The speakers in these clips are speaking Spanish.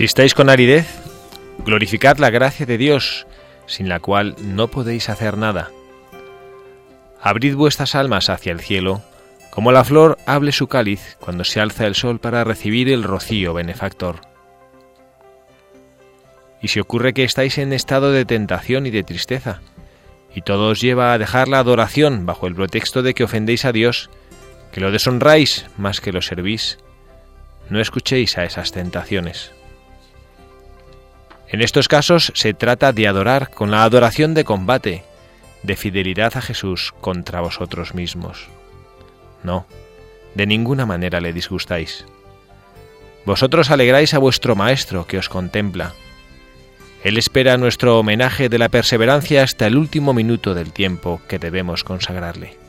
Si estáis con aridez, glorificad la gracia de Dios, sin la cual no podéis hacer nada. Abrid vuestras almas hacia el cielo, como la flor hable su cáliz cuando se alza el sol para recibir el rocío benefactor. Y si ocurre que estáis en estado de tentación y de tristeza, y todo os lleva a dejar la adoración bajo el pretexto de que ofendéis a Dios, que lo deshonráis más que lo servís, no escuchéis a esas tentaciones. En estos casos se trata de adorar con la adoración de combate, de fidelidad a Jesús contra vosotros mismos. No, de ninguna manera le disgustáis. Vosotros alegráis a vuestro Maestro que os contempla. Él espera nuestro homenaje de la perseverancia hasta el último minuto del tiempo que debemos consagrarle.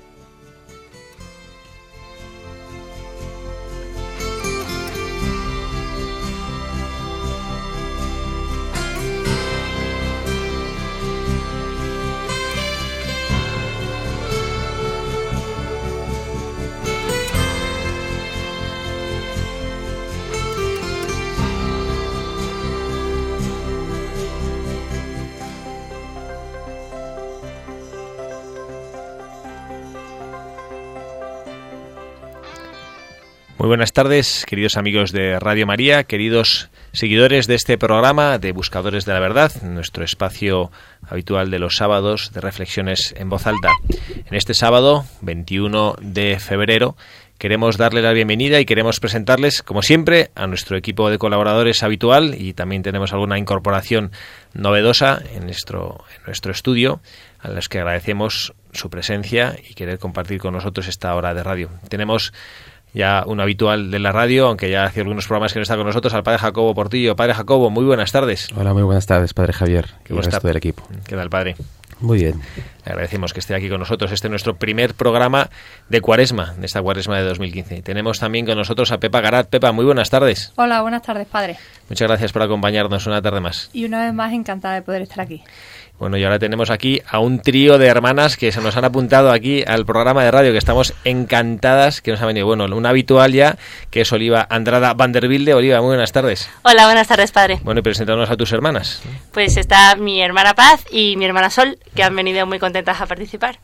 Muy buenas tardes, queridos amigos de Radio María, queridos seguidores de este programa de Buscadores de la Verdad, nuestro espacio habitual de los sábados de reflexiones en voz alta. En este sábado, 21 de febrero, queremos darle la bienvenida y queremos presentarles, como siempre, a nuestro equipo de colaboradores habitual y también tenemos alguna incorporación novedosa en nuestro, en nuestro estudio, a los que agradecemos su presencia y querer compartir con nosotros esta hora de radio. Tenemos ya un habitual de la radio, aunque ya hace algunos programas que no está con nosotros, al padre Jacobo Portillo. Padre Jacobo, muy buenas tardes. Hola, muy buenas tardes, padre Javier Qué y el resto del equipo. ¿Qué tal, padre? Muy bien. Le agradecemos que esté aquí con nosotros. Este es nuestro primer programa de cuaresma, de esta cuaresma de 2015. Tenemos también con nosotros a Pepa Garat. Pepa, muy buenas tardes. Hola, buenas tardes, padre. Muchas gracias por acompañarnos una tarde más. Y una vez más encantada de poder estar aquí. Bueno, y ahora tenemos aquí a un trío de hermanas que se nos han apuntado aquí al programa de radio, que estamos encantadas que nos ha venido. Bueno, una habitual ya, que es Oliva Andrada Vanderbilde. Oliva, muy buenas tardes. Hola, buenas tardes, padre. Bueno, y presentarnos a tus hermanas. Pues está mi hermana Paz y mi hermana Sol, que han venido muy contentas a participar.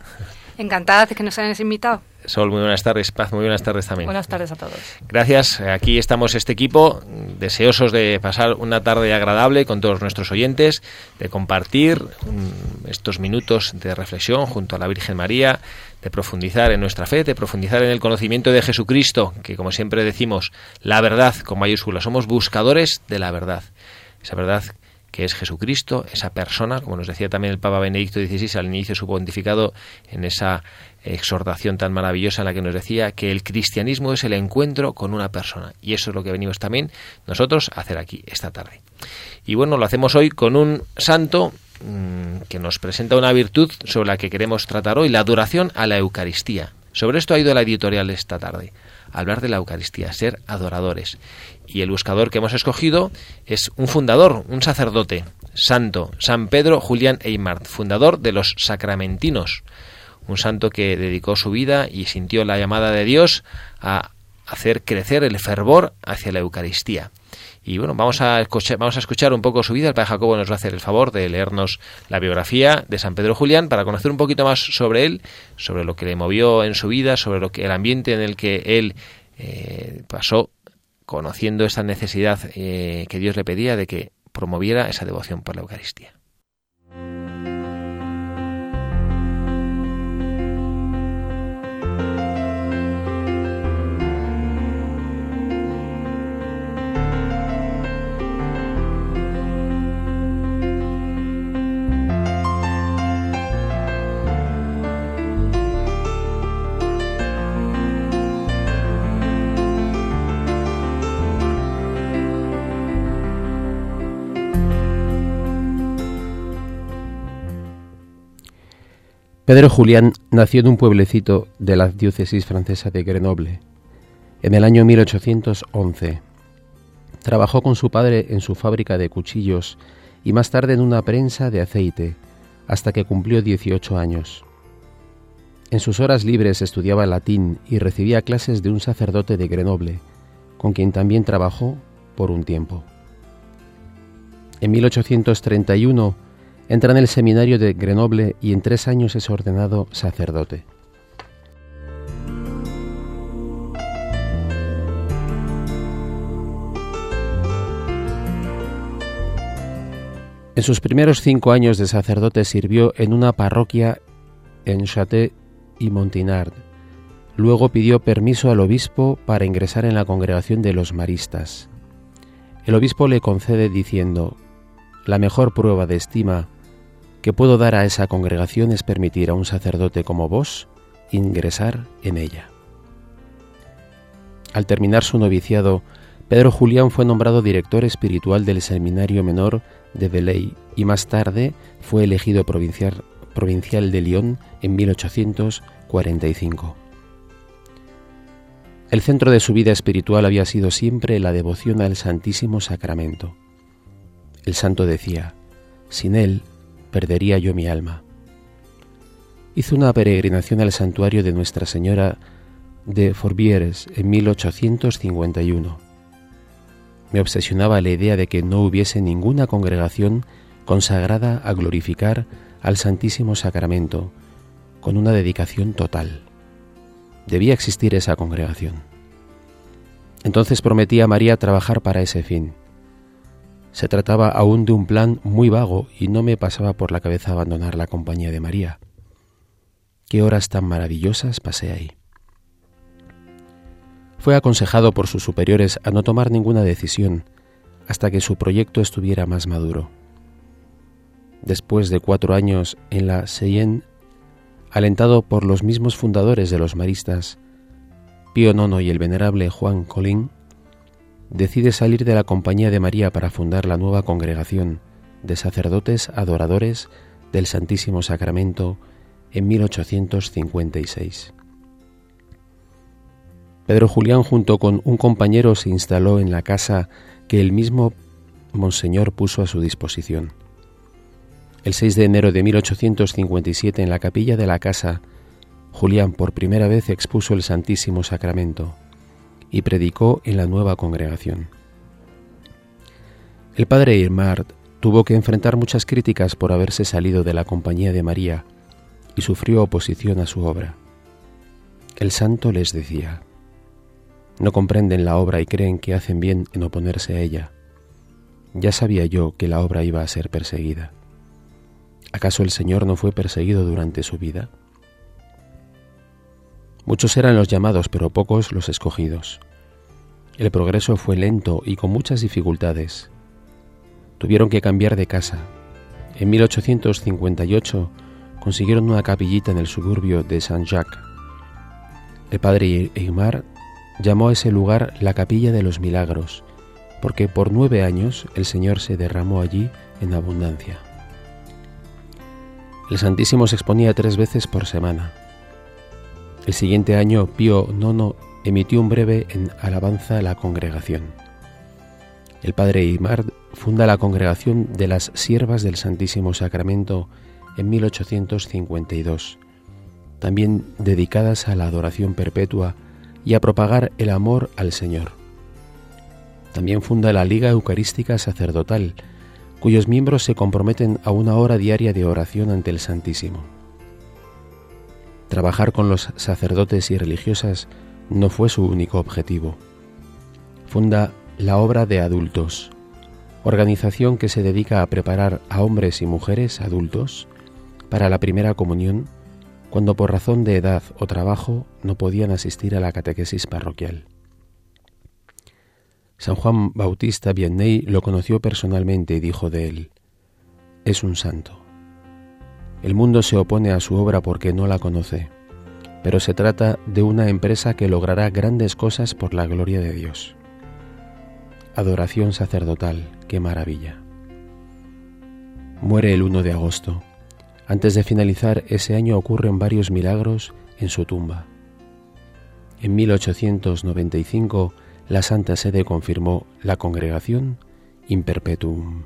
Encantadas de que nos hayan invitado. Sol, muy buenas tardes. Paz, muy buenas tardes también. Buenas tardes a todos. Gracias. Aquí estamos este equipo, deseosos de pasar una tarde agradable con todos nuestros oyentes, de compartir mm, estos minutos de reflexión junto a la Virgen María, de profundizar en nuestra fe, de profundizar en el conocimiento de Jesucristo, que como siempre decimos, la verdad con mayúsculas, somos buscadores de la verdad. Esa verdad que es Jesucristo, esa persona, como nos decía también el Papa Benedicto XVI al inicio de su pontificado, en esa exhortación tan maravillosa en la que nos decía que el cristianismo es el encuentro con una persona. Y eso es lo que venimos también nosotros a hacer aquí esta tarde. Y bueno, lo hacemos hoy con un santo mmm, que nos presenta una virtud sobre la que queremos tratar hoy, la adoración a la Eucaristía. Sobre esto ha ido la editorial esta tarde, hablar de la Eucaristía, ser adoradores. Y el buscador que hemos escogido es un fundador, un sacerdote, santo, San Pedro Julián Eymart, fundador de los sacramentinos, un santo que dedicó su vida y sintió la llamada de Dios a hacer crecer el fervor hacia la Eucaristía. Y bueno, vamos a, escuchar, vamos a escuchar un poco su vida. El padre Jacobo nos va a hacer el favor de leernos la biografía de San Pedro Julián para conocer un poquito más sobre él, sobre lo que le movió en su vida, sobre lo que el ambiente en el que él eh, pasó, conociendo esta necesidad eh, que Dios le pedía de que promoviera esa devoción por la Eucaristía. Pedro Julián nació en un pueblecito de la diócesis francesa de Grenoble en el año 1811. Trabajó con su padre en su fábrica de cuchillos y más tarde en una prensa de aceite, hasta que cumplió 18 años. En sus horas libres estudiaba latín y recibía clases de un sacerdote de Grenoble, con quien también trabajó por un tiempo. En 1831 Entra en el seminario de Grenoble y en tres años es ordenado sacerdote. En sus primeros cinco años de sacerdote sirvió en una parroquia en Château y Montinard. Luego pidió permiso al obispo para ingresar en la congregación de los maristas. El obispo le concede diciendo, la mejor prueba de estima que puedo dar a esa congregación es permitir a un sacerdote como vos ingresar en ella. Al terminar su noviciado, Pedro Julián fue nombrado director espiritual del Seminario Menor de Velay y más tarde fue elegido provincial, provincial de Lyon en 1845. El centro de su vida espiritual había sido siempre la devoción al Santísimo Sacramento. El santo decía, sin él perdería yo mi alma. Hizo una peregrinación al santuario de Nuestra Señora de Forbieres en 1851. Me obsesionaba la idea de que no hubiese ninguna congregación consagrada a glorificar al Santísimo Sacramento con una dedicación total. Debía existir esa congregación. Entonces prometí a María trabajar para ese fin se trataba aún de un plan muy vago y no me pasaba por la cabeza abandonar la compañía de María. Qué horas tan maravillosas pasé ahí. Fue aconsejado por sus superiores a no tomar ninguna decisión hasta que su proyecto estuviera más maduro. Después de cuatro años en la Seine, alentado por los mismos fundadores de los maristas, Pío IX y el venerable Juan Colín, decide salir de la compañía de María para fundar la nueva congregación de sacerdotes adoradores del Santísimo Sacramento en 1856. Pedro Julián junto con un compañero se instaló en la casa que el mismo Monseñor puso a su disposición. El 6 de enero de 1857 en la capilla de la casa, Julián por primera vez expuso el Santísimo Sacramento y predicó en la nueva congregación. El padre Irmard tuvo que enfrentar muchas críticas por haberse salido de la compañía de María y sufrió oposición a su obra. El santo les decía, no comprenden la obra y creen que hacen bien en oponerse a ella. Ya sabía yo que la obra iba a ser perseguida. ¿Acaso el Señor no fue perseguido durante su vida? Muchos eran los llamados, pero pocos los escogidos. El progreso fue lento y con muchas dificultades. Tuvieron que cambiar de casa. En 1858 consiguieron una capillita en el suburbio de Saint-Jacques. El padre Eymar llamó a ese lugar la Capilla de los Milagros, porque por nueve años el Señor se derramó allí en abundancia. El Santísimo se exponía tres veces por semana. El siguiente año Pío IX emitió un breve en alabanza a la congregación. El padre Imard funda la congregación de las Siervas del Santísimo Sacramento en 1852, también dedicadas a la adoración perpetua y a propagar el amor al Señor. También funda la Liga Eucarística Sacerdotal, cuyos miembros se comprometen a una hora diaria de oración ante el Santísimo. Trabajar con los sacerdotes y religiosas no fue su único objetivo. Funda la Obra de Adultos, organización que se dedica a preparar a hombres y mujeres adultos para la primera comunión cuando por razón de edad o trabajo no podían asistir a la catequesis parroquial. San Juan Bautista Vianney lo conoció personalmente y dijo de él, es un santo. El mundo se opone a su obra porque no la conoce, pero se trata de una empresa que logrará grandes cosas por la gloria de Dios. Adoración sacerdotal, qué maravilla. Muere el 1 de agosto. Antes de finalizar ese año ocurren varios milagros en su tumba. En 1895 la Santa Sede confirmó la congregación in perpetuum.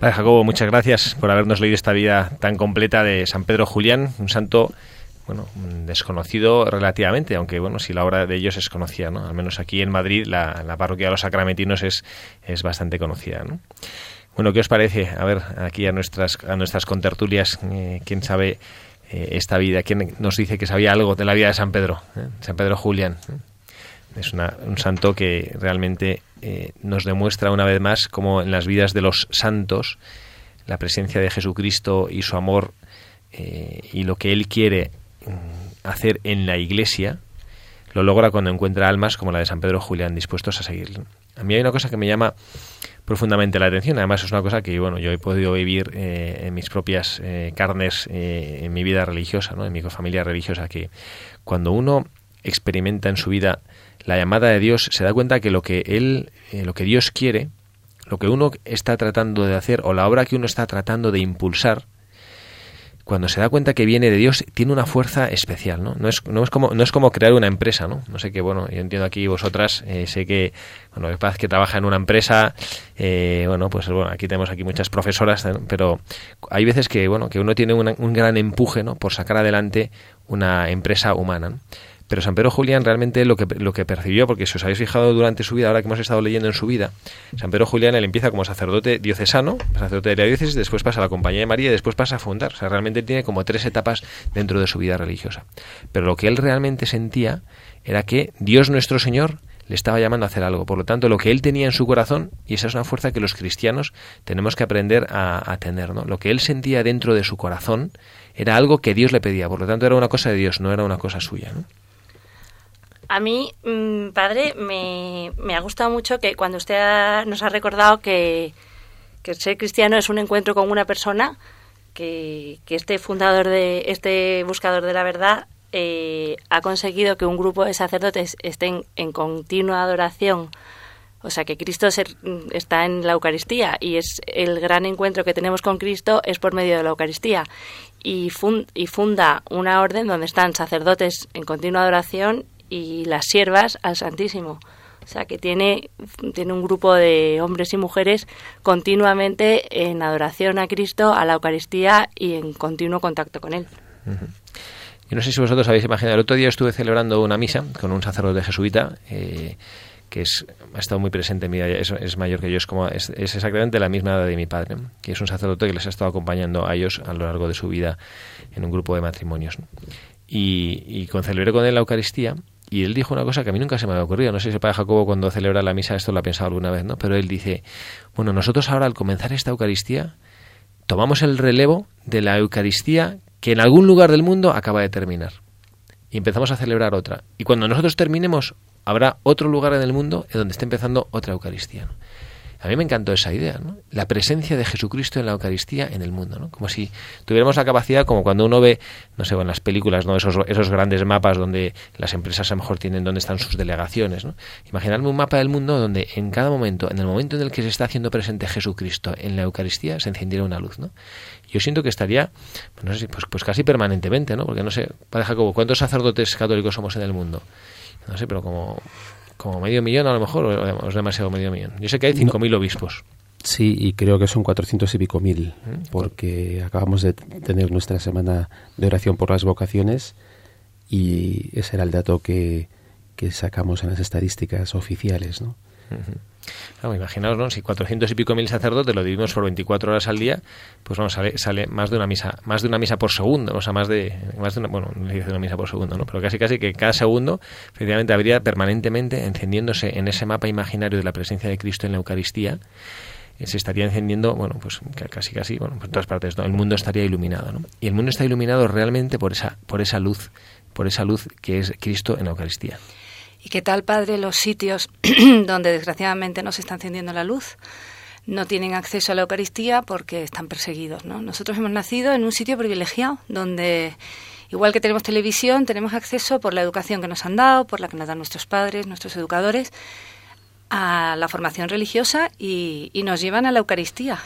Padre Jacobo, muchas gracias por habernos leído esta vida tan completa de San Pedro Julián, un santo bueno, desconocido relativamente, aunque bueno, si la obra de ellos es conocida, ¿no? Al menos aquí en Madrid la, parroquia de los sacramentinos es, es bastante conocida, ¿no? Bueno, ¿qué os parece? A ver, aquí a nuestras, a nuestras contertulias, eh, ¿quién sabe eh, esta vida? ¿Quién nos dice que sabía algo de la vida de San Pedro? Eh? San Pedro Julián. Es un santo que realmente eh, nos demuestra una vez más cómo en las vidas de los santos la presencia de Jesucristo y su amor eh, y lo que Él quiere mm, hacer en la Iglesia lo logra cuando encuentra almas como la de San Pedro Julián dispuestos a seguirle. A mí hay una cosa que me llama profundamente la atención. Además es una cosa que bueno yo he podido vivir eh, en mis propias carnes en mi vida religiosa, ¿no? en mi familia religiosa, que cuando uno experimenta en su vida la llamada de Dios, se da cuenta que lo que él, eh, lo que Dios quiere, lo que uno está tratando de hacer o la obra que uno está tratando de impulsar, cuando se da cuenta que viene de Dios, tiene una fuerza especial, ¿no? No es, no es, como, no es como crear una empresa, ¿no? No sé qué, bueno, yo entiendo aquí vosotras, eh, sé que, bueno, paz que trabaja en una empresa, eh, bueno, pues bueno, aquí tenemos aquí muchas profesoras, pero hay veces que, bueno, que uno tiene un gran empuje, ¿no? Por sacar adelante una empresa humana, pero San Pedro Julián realmente lo que, lo que percibió, porque si os habéis fijado durante su vida, ahora que hemos estado leyendo en su vida, San Pedro Julián él empieza como sacerdote diocesano, sacerdote de la diócesis, después pasa a la Compañía de María y después pasa a fundar. O sea, realmente tiene como tres etapas dentro de su vida religiosa. Pero lo que él realmente sentía era que Dios nuestro Señor le estaba llamando a hacer algo. Por lo tanto, lo que él tenía en su corazón, y esa es una fuerza que los cristianos tenemos que aprender a, a tener, ¿no? Lo que él sentía dentro de su corazón era algo que Dios le pedía. Por lo tanto, era una cosa de Dios, no era una cosa suya, ¿no? A mí, mm, padre, me, me, ha gustado mucho que cuando usted nos ha recordado que, que ser cristiano es un encuentro con una persona, que, que este fundador de, este buscador de la verdad eh, ha conseguido que un grupo de sacerdotes estén en continua adoración. O sea que Cristo está en la Eucaristía y es el gran encuentro que tenemos con Cristo es por medio de la Eucaristía. Y, y funda una orden donde están sacerdotes en continua adoración y las siervas al Santísimo. O sea que tiene, tiene un grupo de hombres y mujeres continuamente en adoración a Cristo, a la Eucaristía y en continuo contacto con Él. Yo no sé si vosotros habéis imaginado, el otro día estuve celebrando una misa con un sacerdote jesuita eh, que es, ha estado muy presente en mi vida, es, mayor que yo, es, como, es, exactamente la misma edad de mi padre, que es un sacerdote que les ha estado acompañando a ellos a lo largo de su vida en un grupo de matrimonios. Y, y celebré con él la Eucaristía y él dijo una cosa que a mí nunca se me había ocurrido. No sé si el padre Jacobo cuando celebra la misa esto lo ha pensado alguna vez, ¿no? Pero él dice, bueno, nosotros ahora al comenzar esta Eucaristía tomamos el relevo de la Eucaristía que en algún lugar del mundo acaba de terminar. Y empezamos a celebrar otra. Y cuando nosotros terminemos, habrá otro lugar en el mundo en donde esté empezando otra Eucaristía. A mí me encantó esa idea, ¿no? La presencia de Jesucristo en la Eucaristía en el mundo, ¿no? Como si tuviéramos la capacidad, como cuando uno ve, no sé, en las películas, ¿no? Esos, esos grandes mapas donde las empresas a lo mejor tienen dónde están sus delegaciones, ¿no? Imaginarme un mapa del mundo donde en cada momento, en el momento en el que se está haciendo presente Jesucristo en la Eucaristía, se encendiera una luz, ¿no? Yo siento que estaría, pues no sé, pues, pues casi permanentemente, ¿no? Porque no sé, Padre Jacobo, ¿cuántos sacerdotes católicos somos en el mundo? No sé, pero como como medio millón a lo mejor, o es demasiado medio millón. Yo sé que hay 5.000 obispos. Sí, y creo que son 400 y pico mil, ¿Mm? porque acabamos de tener nuestra semana de oración por las vocaciones y ese era el dato que, que sacamos en las estadísticas oficiales, ¿no? Imaginaos, ¿no? Si 400 y pico mil sacerdotes lo dividimos por 24 horas al día, pues vamos, sale, sale más de una misa, más de una misa por segundo, o sea, más de, más de una, bueno, una misa por segundo, ¿no? Pero casi casi que cada segundo, efectivamente, habría permanentemente encendiéndose en ese mapa imaginario de la presencia de Cristo en la Eucaristía, eh, se estaría encendiendo, bueno, pues casi casi, bueno, pues en todas partes, ¿no? El mundo estaría iluminado, ¿no? Y el mundo está iluminado realmente por esa, por esa luz, por esa luz que es Cristo en la Eucaristía. ¿Y qué tal, Padre, los sitios donde desgraciadamente no se está encendiendo la luz? No tienen acceso a la Eucaristía porque están perseguidos, ¿no? Nosotros hemos nacido en un sitio privilegiado donde igual que tenemos televisión, tenemos acceso por la educación que nos han dado, por la que nos dan nuestros padres, nuestros educadores, a la formación religiosa y, y, nos llevan a la Eucaristía.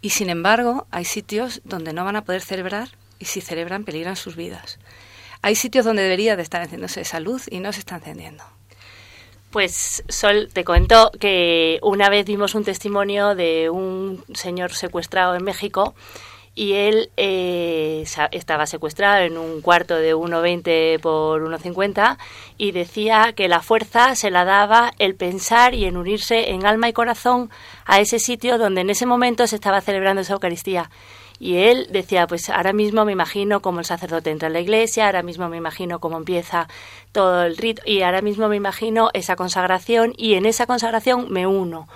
Y sin embargo, hay sitios donde no van a poder celebrar y si celebran peligran sus vidas hay sitios donde debería de estar encendiéndose esa luz y no se está encendiendo. Pues Sol, te cuento que una vez vimos un testimonio de un señor secuestrado en México y él eh, estaba secuestrado en un cuarto de 1,20 por 1,50 y decía que la fuerza se la daba el pensar y en unirse en alma y corazón a ese sitio donde en ese momento se estaba celebrando esa Eucaristía. Y él decía, pues ahora mismo me imagino cómo el sacerdote entra en la iglesia, ahora mismo me imagino cómo empieza todo el rito y ahora mismo me imagino esa consagración y en esa consagración me uno.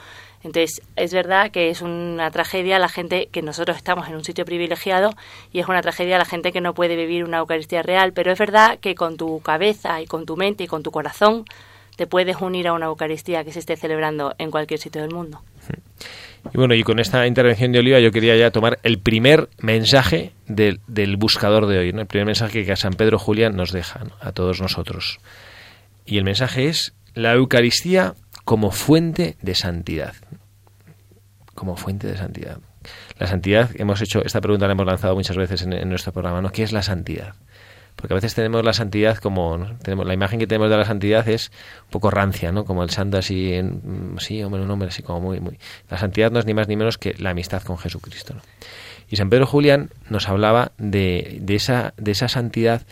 Entonces, es verdad que es una tragedia la gente que nosotros estamos en un sitio privilegiado y es una tragedia la gente que no puede vivir una Eucaristía real, pero es verdad que con tu cabeza y con tu mente y con tu corazón te puedes unir a una Eucaristía que se esté celebrando en cualquier sitio del mundo. Y bueno, y con esta intervención de Oliva yo quería ya tomar el primer mensaje del, buscador de hoy, ¿no? el primer mensaje que San Pedro Julián nos deja a todos nosotros. Y el mensaje es la Eucaristía como fuente de santidad. Como fuente de santidad. La santidad, hemos hecho, esta pregunta la hemos lanzado muchas veces en nuestro programa, ¿no? ¿Qué es la santidad? Porque a veces tenemos la santidad como tenemos la imagen que tenemos de la santidad es un poco rancia no como el santo así en, sí hombre un hombre así como muy muy la santidad no es ni más ni menos que la amistad con Jesucristo y San Pedro Julián nos hablaba de, de esa de esa santidad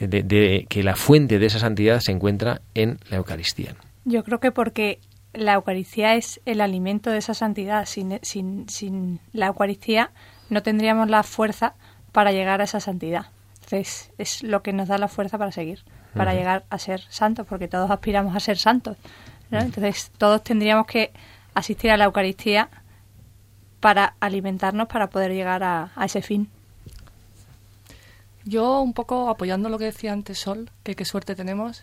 de, de, que la fuente de esa santidad se encuentra en la Eucaristía yo creo que porque la Eucaristía es el alimento de esa santidad. Sin, sin, sin la Eucaristía no tendríamos la fuerza para llegar a esa santidad entonces es lo que nos da la fuerza para seguir, para llegar a ser santos, porque todos aspiramos a ser santos. Entonces todos tendríamos que asistir a la Eucaristía para alimentarnos, para poder llegar a, ese fin. Yo un poco apoyando lo que decía antes Sol, que qué suerte tenemos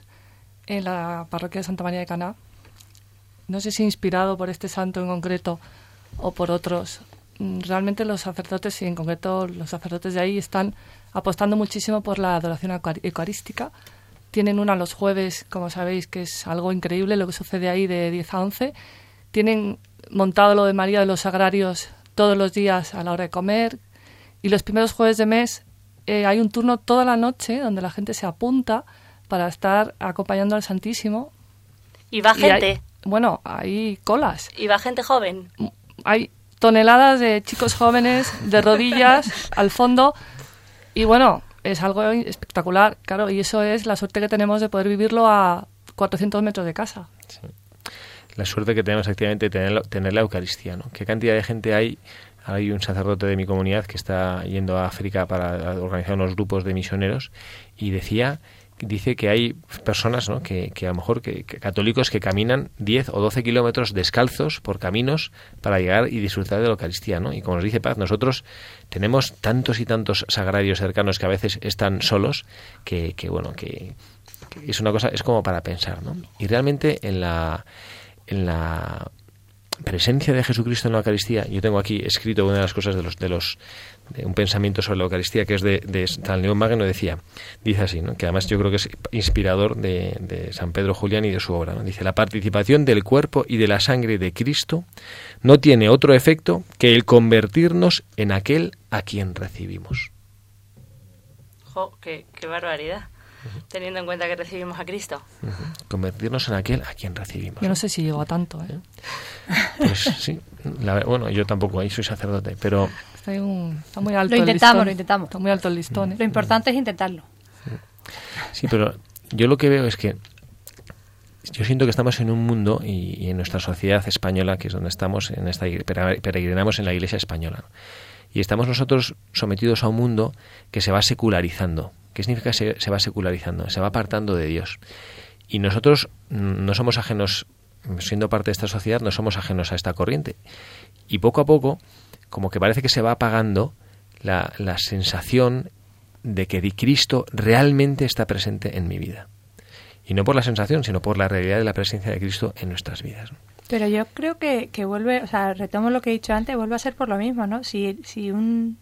en la parroquia de Santa María de Caná. No sé si inspirado por este santo en concreto o por otros. Mm, realmente los sacerdotes y en concreto los sacerdotes de ahí están apostando muchísimo por la adoración eucarística. Tienen una los jueves, como sabéis, que es algo increíble lo que sucede ahí de 10 a 11. Tienen montado lo de María de los Sagrarios todos los días a la hora de comer. Y los primeros jueves de mes eh, hay un turno toda la noche donde la gente se apunta para estar acompañando al Santísimo. ¿Y va gente? bueno, hay colas. ¿Y va gente joven? Hay toneladas de chicos jóvenes de rodillas al fondo y bueno, es algo espectacular, claro, y eso es la suerte que tenemos de poder vivirlo a 400 metros de casa. La suerte que tenemos efectivamente de tener, tener la Eucaristía, ¿no? ¿Qué cantidad de gente hay? Hay un sacerdote de mi comunidad que está yendo a África para organizar unos grupos de misioneros y decía dice que hay personas ¿no? que, que a lo mejor que, católicos que caminan 10 o 12 kilómetros descalzos por caminos para llegar y disfrutar de la Eucaristía. ¿no? Y como nos dice Paz, nosotros tenemos tantos y tantos sagrarios cercanos que a veces están solos que, que bueno, que, es una cosa, es como para pensar. ¿no? Y realmente en la, en la presencia de Jesucristo en la Eucaristía, yo tengo aquí escrito una de las cosas de los de los de un pensamiento sobre la Eucaristía que es de, San León Magno decía, dice así, ¿no? que además yo creo que es inspirador de, San Pedro Julián y de su obra. Dice, la participación del cuerpo y de la sangre de Cristo no tiene otro efecto que el convertirnos en aquel a quien recibimos. Qué barbaridad teniendo en cuenta que recibimos a Cristo. Convertirnos en aquel a quien recibimos. Yo no sé si llego a tanto, ¿eh? Pues sí, la, bueno, yo tampoco, ahí soy sacerdote, pero... Está, un, está muy alto lo intentamos, el listón. lo intentamos. Está muy alto el listón. ¿eh? Lo importante es intentarlo. Sí, pero yo lo que veo es que yo siento que estamos en un mundo y, y en nuestra sociedad española, que es donde estamos, en esta peregrinamos en la Iglesia española. Y estamos nosotros sometidos a un mundo que se va secularizando. ¿Qué significa se, se va secularizando? Se va apartando de Dios. Y nosotros no somos ajenos, siendo parte de esta sociedad, no somos ajenos a esta corriente. Y poco a poco, como que parece que se va apagando la, la sensación de que Cristo realmente está presente en mi vida. Y no por la sensación, sino por la realidad de la presencia de Cristo en nuestras vidas. Pero yo creo que, que vuelve, o sea, retomo lo que he dicho antes, vuelve a ser por lo mismo, ¿no? Si, si, un,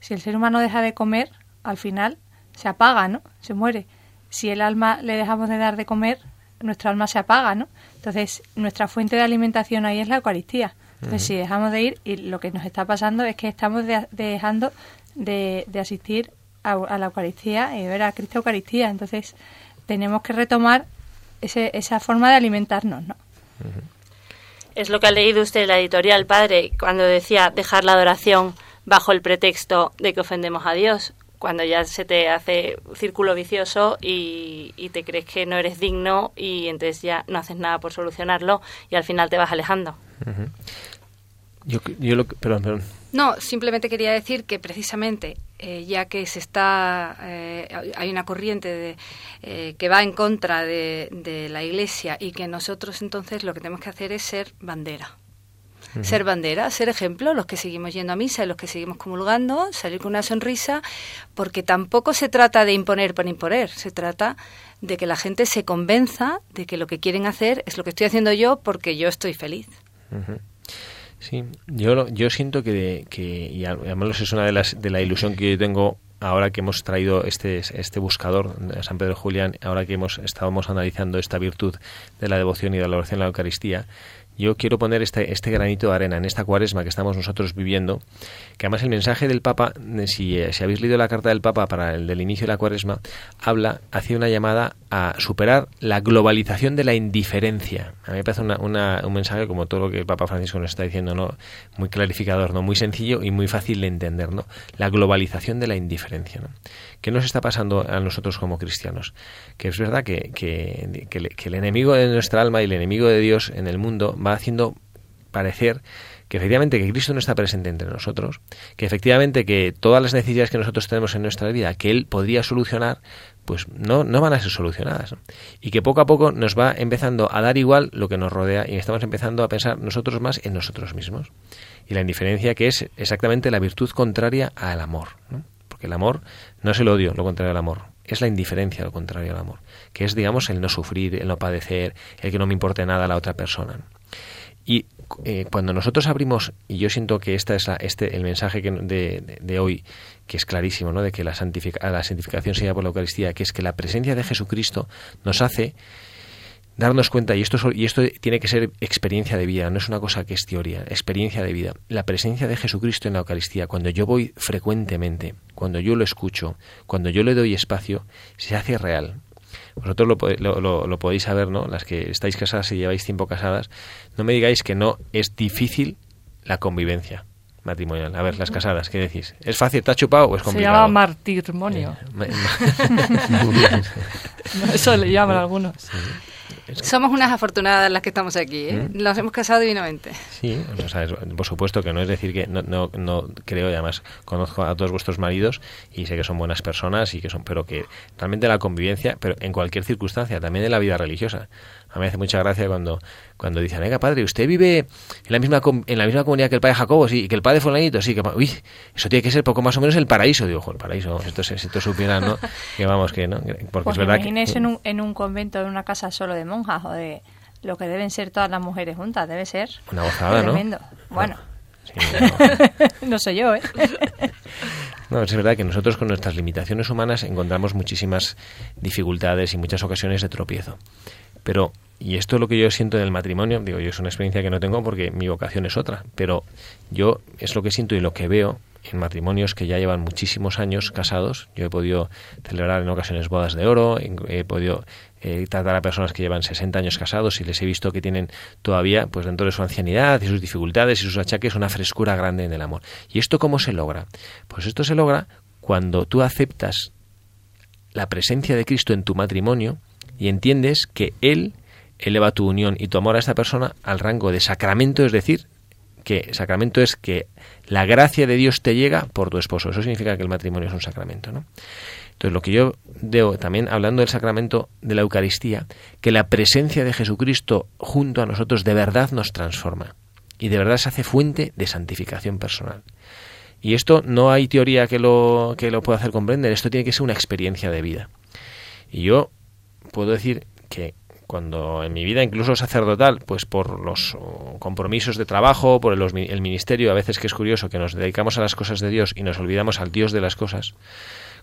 si el ser humano deja de comer, al final se apaga, ¿no? Se muere. Si el alma le dejamos de dar de comer, nuestra alma se apaga, ¿no? Entonces, nuestra fuente de alimentación ahí es la Eucaristía. Entonces, si dejamos de ir, y lo que nos está pasando es que estamos de- dejando de, de asistir a, a la Eucaristía y ver a Cristo Eucaristía. Entonces, tenemos que retomar ese, esa forma de alimentarnos, ¿no? Es lo que ha leído usted en la editorial, padre, cuando decía dejar la adoración bajo el pretexto de que ofendemos a Dios, cuando ya se te hace círculo vicioso y, y te crees que no eres digno y entonces ya no haces nada por solucionarlo y al final te vas alejando. Yo, yo lo, que- perdón, perdón. No, simplemente quería decir que precisamente, eh, ya que se está, eh, hay una corriente de, eh, que va en contra de, de la Iglesia y que nosotros entonces lo que tenemos que hacer es ser bandera. Ser bandera, ser ejemplo, los que seguimos yendo a misa y los que seguimos comulgando, salir con una sonrisa, porque tampoco se trata de imponer por imponer, se trata de que la gente se convenza de que lo que quieren hacer es lo que estoy haciendo yo porque yo estoy feliz. Sí, yo, lo- yo siento que, de- que y además es una de las de la ilusión que yo tengo ahora que hemos traído este este buscador de San Pedro Julián, ahora que hemos estábamos analizando esta virtud de la devoción y de la oración a la Eucaristía, yo quiero poner este, este granito de arena en esta cuaresma que estamos nosotros viviendo, que además el mensaje del Papa, eh, si, eh, si habéis leído la carta del Papa para el del inicio de la cuaresma, habla, hace una llamada a superar la globalización de la indiferencia. A mí me parece un mensaje como todo lo que el Papa Francisco nos está diciendo, ¿no? muy clarificador, ¿no? muy sencillo y muy fácil de entender. ¿no? La globalización de la indiferencia. ¿no? ¿Qué nos está pasando a nosotros como cristianos? Que es verdad que, que, el enemigo de nuestra alma y el enemigo de Dios en el mundo va haciendo parecer que efectivamente que Cristo no está presente entre nosotros, que efectivamente que todas las necesidades que nosotros tenemos en nuestra vida, que Él podría solucionar, pues no, no van a ser solucionadas. Y que poco a poco nos va empezando a dar igual lo que nos rodea y estamos empezando a pensar nosotros más en nosotros mismos. Y la indiferencia que es exactamente la virtud contraria al amor. ¿no? Porque el amor no es el odio, lo contrario al amor. Es la indiferencia, lo contrario al amor. Que es, digamos, el no sufrir, el no padecer, el que no me importe nada a la otra persona. Y eh, cuando nosotros abrimos, y yo siento que esta es la, este el mensaje que, de, hoy, que es clarísimo, ¿no? de que la, la santificación se lleva por la Eucaristía, que es que la presencia de Jesucristo nos hace darnos cuenta, y esto, es- y esto tiene que ser experiencia de vida, no es una cosa que es teoría, experiencia de vida. La presencia de Jesucristo en la Eucaristía, cuando yo voy frecuentemente, cuando yo lo escucho, cuando yo le doy espacio, se hace real. Vosotros lo, lo, lo- lo podéis saber, ¿no? Las que estáis casadas y lleváis tiempo casadas, no me digáis que no es difícil la convivencia matrimonial. A ver, las casadas, ¿qué decís? ¿Es fácil? ¿Te ha chupado o es Se complicado? llama martirmonio. Eh, ma- ma- Eso le llaman algunos. Somos unas afortunadas las que estamos aquí, ¿eh? ¿Mm? Nos hemos casado divinamente. Sí, o sea, es- por supuesto que no es decir que no, no, no creo y además conozco a todos vuestros maridos y sé que son buenas personas y que son, pero que realmente la convivencia, pero en cualquier circunstancia, también en la vida religiosa. A mí me hace mucha gracia cuando, cuando dicen, venga padre, usted vive en la misma en la misma comunidad que el padre Jacobo, sí, y que el padre fulanito, sí, que uy, eso tiene que ser poco más o menos el paraíso, digo, el paraíso, esto si esto supieran, ¿no? Que vamos, que no, porque Pues es verdad que en un, en un convento, en una casa solo de monjas o de, lo que deben ser todas las mujeres juntas, debe ser. Una gozada, tremendo. Bueno, no soy yo, ¿eh? No, es verdad que nosotros con nuestras limitaciones humanas encontramos muchísimas dificultades y muchas ocasiones de tropiezo. Pero, y esto es lo que yo siento en el matrimonio, digo, yo es una experiencia que no tengo porque mi vocación es otra, pero yo es lo que siento y lo que veo en matrimonios que ya llevan muchísimos años casados. Yo he podido celebrar en ocasiones bodas de oro, he podido eh, tratar a personas que llevan 60 años casados y les he visto que tienen todavía, pues dentro de su ancianidad y sus dificultades y sus achaques, una frescura grande en el amor. ¿Y esto cómo se logra? Pues esto se logra cuando tú aceptas la presencia de Cristo en tu matrimonio y entiendes que Él eleva tu unión y tu amor a esta persona al rango de sacramento, es decir, que sacramento es que la gracia de Dios te llega por tu esposo. Eso significa que el matrimonio es un sacramento, ¿no? Entonces, lo que yo veo también hablando del sacramento de la Eucaristía, que la presencia de Jesucristo junto a nosotros de verdad nos transforma y de verdad se hace fuente de santificación personal. Y esto no hay teoría que lo, que lo pueda hacer comprender, esto tiene que ser una experiencia de vida. Y yo puedo decir que cuando en mi vida incluso sacerdotal, pues por los compromisos de trabajo, por el, ministerio, a veces que es curioso que nos dedicamos a las cosas de Dios y nos olvidamos al Dios de las cosas,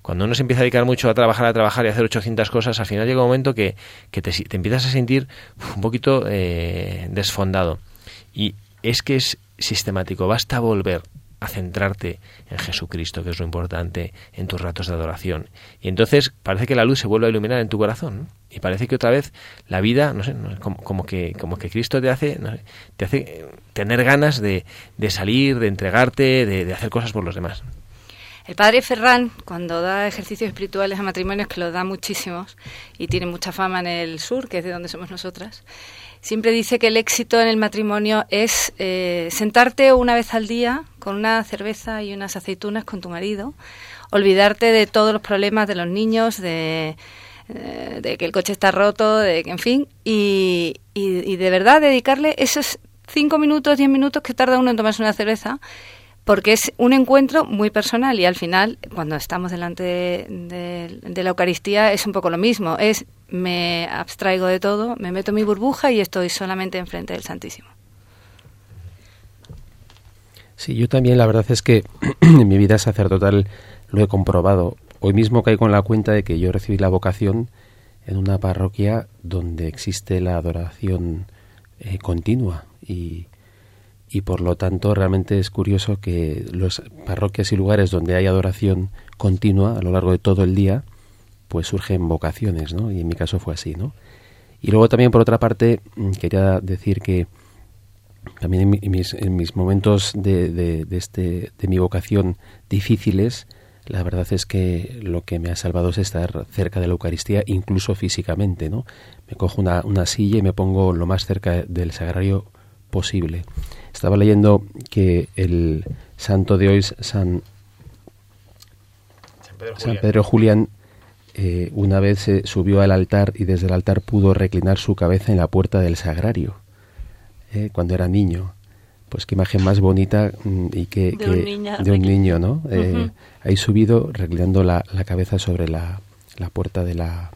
cuando uno se empieza a dedicar mucho a trabajar, a trabajar y a hacer 800 cosas, al final llega un momento que, te, te, empiezas a sentir un poquito eh, desfondado. Y es que es sistemático, basta volver a centrarte en Jesucristo, que es lo importante, en tus ratos de adoración. Y entonces parece que la luz se vuelve a iluminar en tu corazón. Y parece que otra vez la vida, no sé, como, que, como que Cristo te hace, te hace tener ganas de, salir, de entregarte, de, de hacer cosas por los demás. El padre Ferran, cuando da ejercicios espirituales a matrimonios, que lo da muchísimos y tiene mucha fama en el sur, que es de donde somos nosotras, siempre dice que el éxito en el matrimonio es eh, sentarte una vez al día con una cerveza y unas aceitunas con tu marido, olvidarte de todos los problemas de los niños, de, eh, de que el coche está roto, de que, en fin, y, y, de verdad dedicarle esos cinco minutos, diez minutos que tarda uno en tomarse una cerveza porque es un encuentro muy personal y al final, cuando estamos delante de, la Eucaristía, es un poco lo mismo. Es me abstraigo de todo, me meto mi burbuja y estoy solamente enfrente del Santísimo. Sí, yo también la verdad es que en mi vida sacerdotal lo he comprobado. Hoy mismo caigo en la cuenta de que yo recibí la vocación en una parroquia donde existe la adoración eh, continua y, y por lo tanto realmente es curioso que las parroquias y lugares donde hay adoración continua a lo largo de todo el día, pues surgen vocaciones, ¿no? Y en mi caso fue así, ¿no? Y luego también por otra parte mm, quería decir que también en mis, en mis momentos de, de, de, este, de mi vocación difíciles, la verdad es que lo que me ha salvado es estar cerca de la Eucaristía, incluso físicamente, ¿no? Me cojo una, una silla y me pongo lo más cerca del sagrario posible. Estaba leyendo que el santo de hoy, San, San Pedro Julián, eh, una vez se subió al altar y desde el altar pudo reclinar su cabeza en la puerta del sagrario, eh, cuando era niño. Pues qué imagen más bonita mm, y que, de, un, niño, de un niño, ¿no? Eh, ahí subido, reclinando la, la cabeza sobre la, la, puerta de la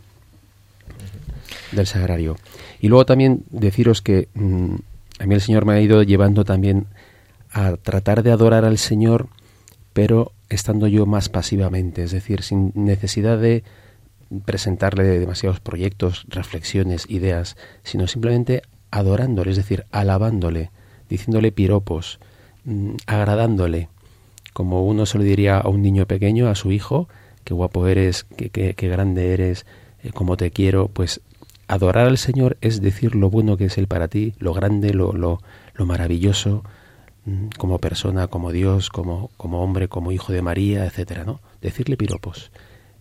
del sagrario. Y luego también deciros que mm, a mí el Señor me ha ido llevando también a tratar de adorar al Señor, pero estando yo más pasivamente, es decir, sin necesidad de presentarle demasiados proyectos, reflexiones, ideas, sino simplemente adorándole, es decir, alabándole, diciéndole piropos, mm, agradándole, como uno se lo diría a un niño pequeño, a su hijo, qué guapo eres, qué, qué, grande eres, eh, como te quiero, pues adorar al Señor es decir lo bueno que es Él para ti, lo grande, lo, lo, lo maravilloso, mm, como persona, como Dios, como, como hombre, como hijo de María, etcétera, ¿no? Decirle piropos.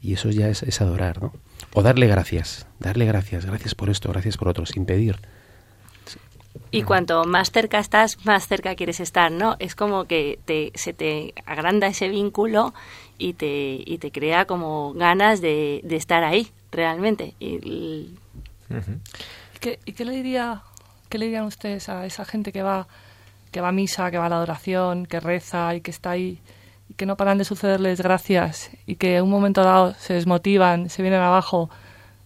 Y eso ya es, es, adorar, ¿no? O darle gracias, darle gracias, gracias por esto, gracias por otro, sin pedir. Y cuanto más cerca estás, más cerca quieres estar, ¿no? Es como que te, se te agranda ese vínculo y te, y te crea como ganas de, de estar ahí, realmente. Y ¿Y, qué, ¿Y qué le diría, qué le dirían ustedes a esa gente que va, que va a misa, que va a la adoración, que reza y que está ahí y que no paran de sucederles gracias y que en un momento dado se desmotivan, se vienen abajo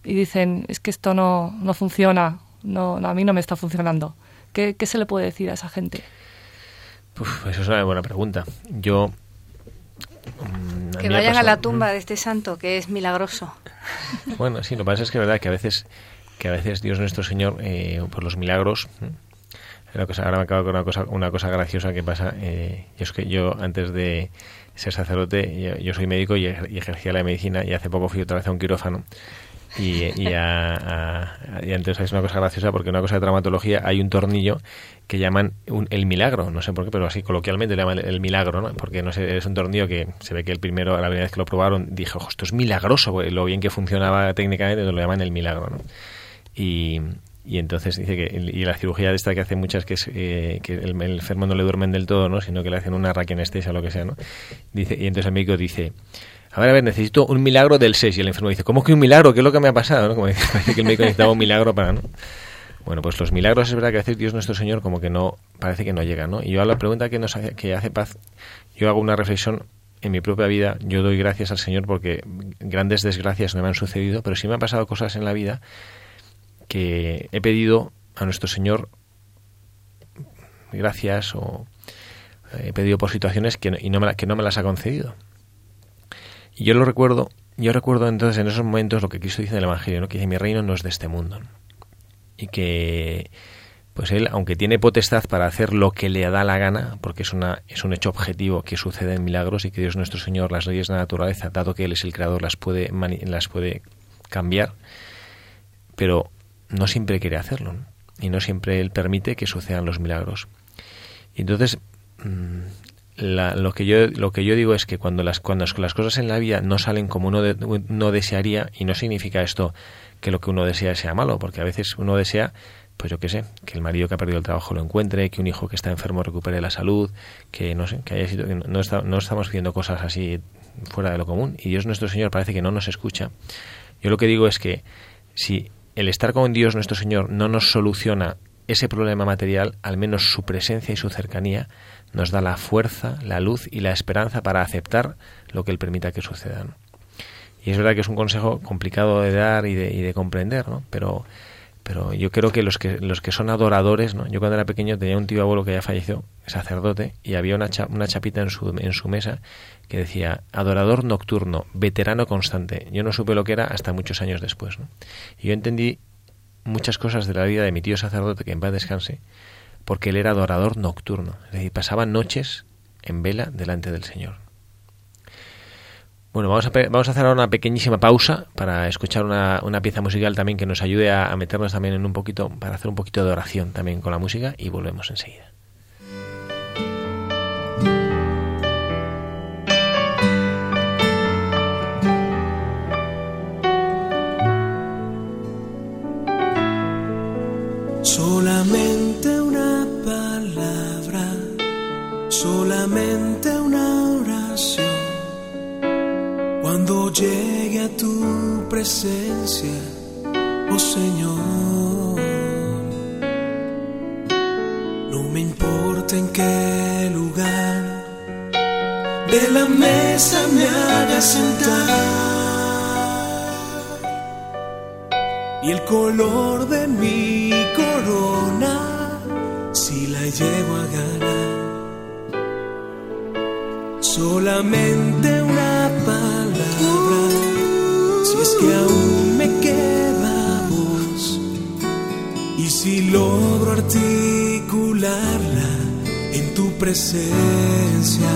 y dicen es que esto no, no funciona no, a mí no me está funcionando. ¿Qué, se le puede decir a esa gente? eso es una buena pregunta. Yo mm, que vayan a la tumba de este santo, que es milagroso. Bueno, sí, lo que pasa es que es verdad que a veces, que a veces Dios nuestro Señor, eh, por los milagros, ahora me acabo con una cosa, una cosa graciosa que pasa. Eh, es que yo, antes de ser sacerdote, yo, soy médico y, ejercía la medicina y hace poco fui otra vez a un quirófano. Y, y, a, entonces es una cosa graciosa porque una cosa de traumatología hay un tornillo que llaman el milagro, no sé por qué, pero así coloquialmente le llaman el, milagro, ¿no? Porque no sé, es un tornillo que se ve que el primero, la primera vez que lo probaron, dije, ojo, esto es milagroso, lo bien que funcionaba técnicamente, lo llaman el milagro, ¿no? Y, entonces dice que y la cirugía de esta que hace muchas que es eh, que el, enfermo no le duermen del todo no sino que le hacen una raquianestesia o lo que sea no dice y entonces el médico dice a ver, a ver, necesito un milagro del 6. Y el enfermo dice, ¿cómo que un milagro? ¿Qué es lo que me ha pasado? ¿no? Como dice, parece que el médico necesitaba un milagro para, ¿no? Bueno, pues los milagros es verdad que hace Dios nuestro Señor como que no, parece que no llega, ¿no? Y yo a la pregunta que nos hace, que hace paz, yo hago una reflexión en mi propia vida. Yo doy gracias al Señor porque grandes desgracias no me han sucedido, pero sí me han pasado cosas en la vida que he pedido a nuestro Señor gracias o he pedido por situaciones que, y no me, que no me las ha concedido. Y yo lo recuerdo, yo recuerdo entonces en esos momentos lo que Cristo dice en el Evangelio, ¿no? que dice, mi reino no es de este mundo. Y que pues él, aunque tiene potestad para hacer lo que le da la gana, porque es, una, es un hecho objetivo que sucede en milagros y que Dios nuestro Señor, las leyes de la naturaleza, dado que Él es el creador, las puede, las puede cambiar, pero no siempre quiere hacerlo y no siempre él permite que sucedan los milagros. Y entonces mm, lo que yo lo que yo digo es que cuando las cuando las cosas en la vida no salen como uno no desearía y no significa esto que lo que uno desea sea malo, porque a veces uno desea pues yo qué sé, que el marido que ha perdido el trabajo lo encuentre, que un hijo que está enfermo recupere la salud, que no sé, que haya sido, no, no estamos viendo cosas así fuera de lo común y Dios nuestro Señor parece que no nos escucha. Yo lo que digo es que si el estar con Dios nuestro Señor no nos soluciona ese problema material, al menos su presencia y su cercanía nos da la fuerza, la luz y la esperanza para aceptar lo que Él permita que suceda. Y es verdad que es un consejo complicado de dar y de, y de comprender, ¿no? pero, pero yo creo que los que los que son adoradores, ¿no? yo cuando era pequeño tenía un tío abuelo que ya falleció, sacerdote, y había una, una chapita en su, en su mesa que decía adorador nocturno, veterano constante. Yo no supe lo que era hasta muchos años después. Y yo entendí muchas cosas de la vida de mi tío sacerdote, que en paz descanse, porque él era adorador nocturno. Es decir, pasaba noches en vela delante del Señor. Bueno, vamos a, vamos a hacer ahora una pequeñísima pausa para escuchar una, una pieza musical también que nos ayude a, a meternos también en un poquito, para hacer un poquito de oración también con la música y volvemos enseguida. Solamente una palabra, solamente Cuando llegue a tu presencia, oh Señor, no me importa en qué lugar de la mesa me haga sentar y el color de mi corona si la llevo a ganar. Solamente una que aún me queda voz, y si logro articularla en tu presencia